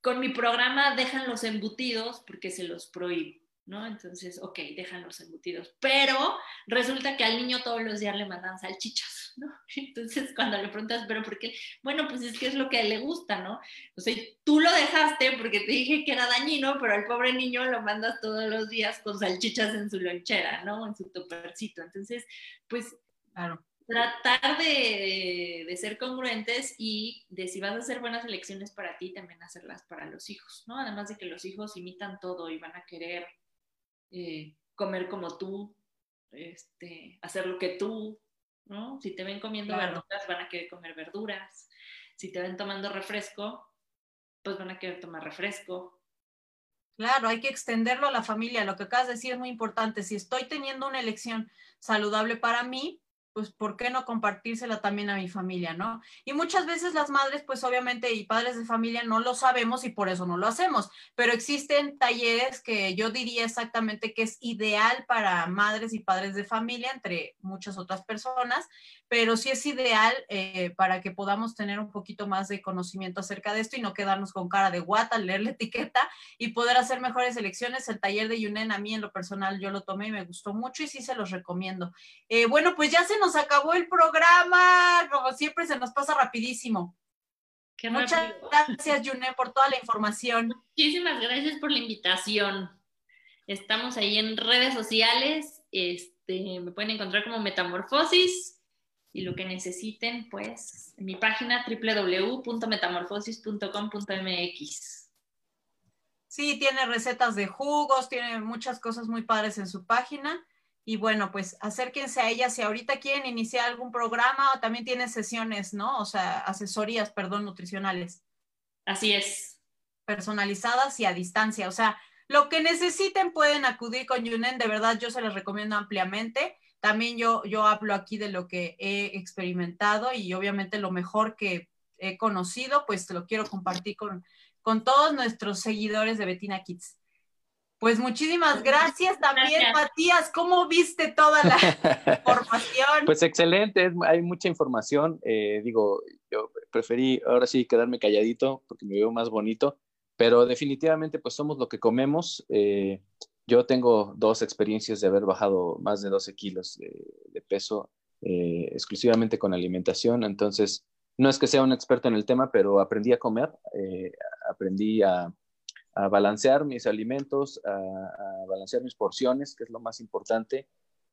con mi programa dejan los embutidos porque se los prohíbo. ¿No? Entonces, ok, dejan los embutidos, pero resulta que al niño todos los días le mandan salchichas, ¿no? Entonces, cuando le preguntas, ¿pero por qué? Bueno, pues es que es lo que a él le gusta, ¿no? O sea, tú lo dejaste porque te dije que era dañino, pero al pobre niño lo mandas todos los días con salchichas en su lonchera, ¿no? En su topercito. Entonces, pues, claro. Tratar de, de, ser congruentes y de si vas a hacer buenas elecciones para ti, también hacerlas para los hijos, ¿no? Además de que los hijos imitan todo y van a querer eh, comer como tú, este, hacer lo que tú, ¿no? Si te ven comiendo verduras, van a querer comer verduras. Si te ven tomando refresco, pues van a querer tomar refresco. Claro, hay que extenderlo a la familia. Lo que acabas de decir es muy importante. Si estoy teniendo una elección saludable para mí, pues, ¿por qué no compartírsela también a mi familia, no? Y muchas veces las madres, pues, obviamente, y padres de familia no lo sabemos y por eso no lo hacemos, pero existen talleres que yo diría exactamente que es ideal para madres y padres de familia, entre muchas otras personas, pero sí es ideal eh, para que podamos tener un poquito más de conocimiento acerca de esto y no quedarnos con cara de guata leer la etiqueta y poder hacer mejores elecciones. El taller de Yunen, a mí en lo personal, yo lo tomé y me gustó mucho y sí se los recomiendo. Eh, bueno, pues ya se nos acabó el programa, como siempre se nos pasa rapidísimo. Muchas gracias, Yunen, por toda la información. Muchísimas gracias por la invitación. Estamos ahí en redes sociales. Este, me pueden encontrar como Metamorfosis y lo que necesiten, pues, en mi página www.metamorfosis.com.mx. Sí, tiene recetas de jugos, tiene muchas cosas muy padres en su página. Y bueno, pues acérquense a ella si ahorita quieren iniciar algún programa o también tiene sesiones, ¿no? O sea, asesorías, perdón, nutricionales. Así es. Personalizadas y a distancia. O sea, lo que necesiten pueden acudir con Yunen, de verdad yo se les recomiendo ampliamente. También yo, yo hablo aquí de lo que he experimentado y obviamente lo mejor que he conocido, pues lo quiero compartir con, con todos nuestros seguidores de Betina Kids. Pues muchísimas gracias también, Matías. ¿Cómo viste toda la información? Pues excelente, hay mucha información. Eh, digo, yo preferí ahora sí quedarme calladito porque me veo más bonito, pero definitivamente pues somos lo que comemos. Eh, yo tengo dos experiencias de haber bajado más de 12 kilos de, peso eh, exclusivamente con alimentación, entonces no es que sea un experto en el tema, pero aprendí a comer, eh, aprendí a, balancear mis alimentos, a, balancear mis porciones, que es lo más importante,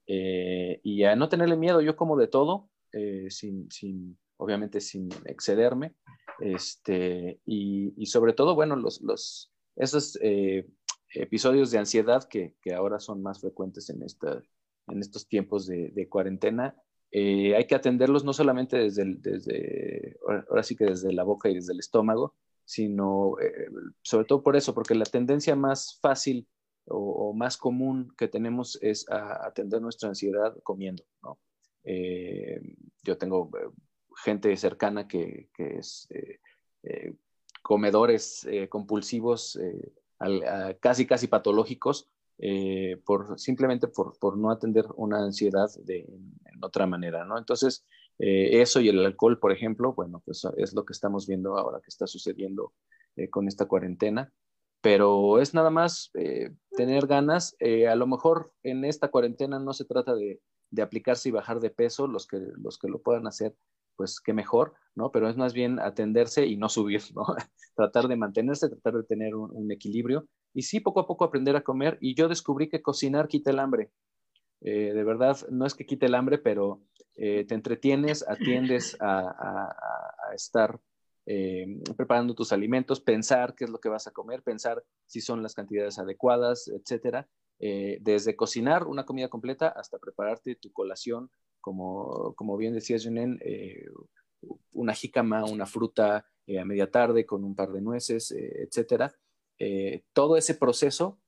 y a no tenerle miedo. Yo como de todo, sin, sin, obviamente sin excederme, este, y, sobre todo, bueno, los, los, esos eh, episodios de ansiedad que, que, ahora son más frecuentes en, esta, en estos tiempos de, de cuarentena, eh, hay que atenderlos no solamente desde, desde, ahora sí que desde la boca y desde el estómago, sino eh, sobre todo por eso, porque la tendencia más fácil o, más común que tenemos es atender nuestra ansiedad comiendo, ¿no? yo tengo gente cercana que, es eh, eh, comedores eh, compulsivos casi casi patológicos por simplemente por, no atender una ansiedad de, otra manera, ¿no? Entonces, eso y el alcohol, por ejemplo, bueno, pues es lo que estamos viendo ahora que está sucediendo con esta cuarentena pero es nada más tener ganas. a lo mejor en esta cuarentena no se trata de, aplicarse y bajar de peso, los que, los que lo puedan hacer pues qué mejor, ¿no? Pero es más bien atenderse y no subir, ¿no? tratar de mantenerse, tratar de tener un, equilibrio y sí, poco a poco aprender a comer. Y yo descubrí que cocinar quita el hambre. Eh, de verdad, no es que quite el hambre, pero eh, te entretienes, atiendes a, estar eh, preparando tus alimentos, pensar qué es lo que vas a comer, pensar si son las cantidades adecuadas, etcétera. desde cocinar una comida completa hasta prepararte tu colación como, como bien decía Junen, eh, una jícama, una fruta eh, a media tarde con un par de nueces, eh, etcétera. todo ese proceso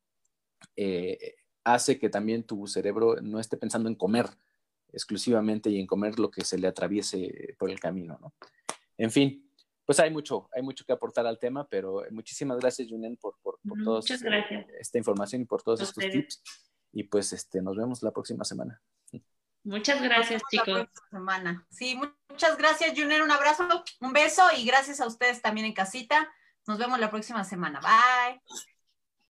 hace que también tu cerebro no esté pensando en comer exclusivamente y en comer lo que se le atraviese por el camino, ¿no? En fin, pues hay mucho, hay mucho que aportar al tema, pero muchísimas gracias, Junen, por, por, por toda esta información y por todos estos tips. Y pues este, nos vemos la próxima semana. Muchas gracias, chicos. Semana. Sí, muchas gracias, Junior. Un abrazo, un beso y gracias a ustedes también en casita. Nos vemos la próxima semana. Bye.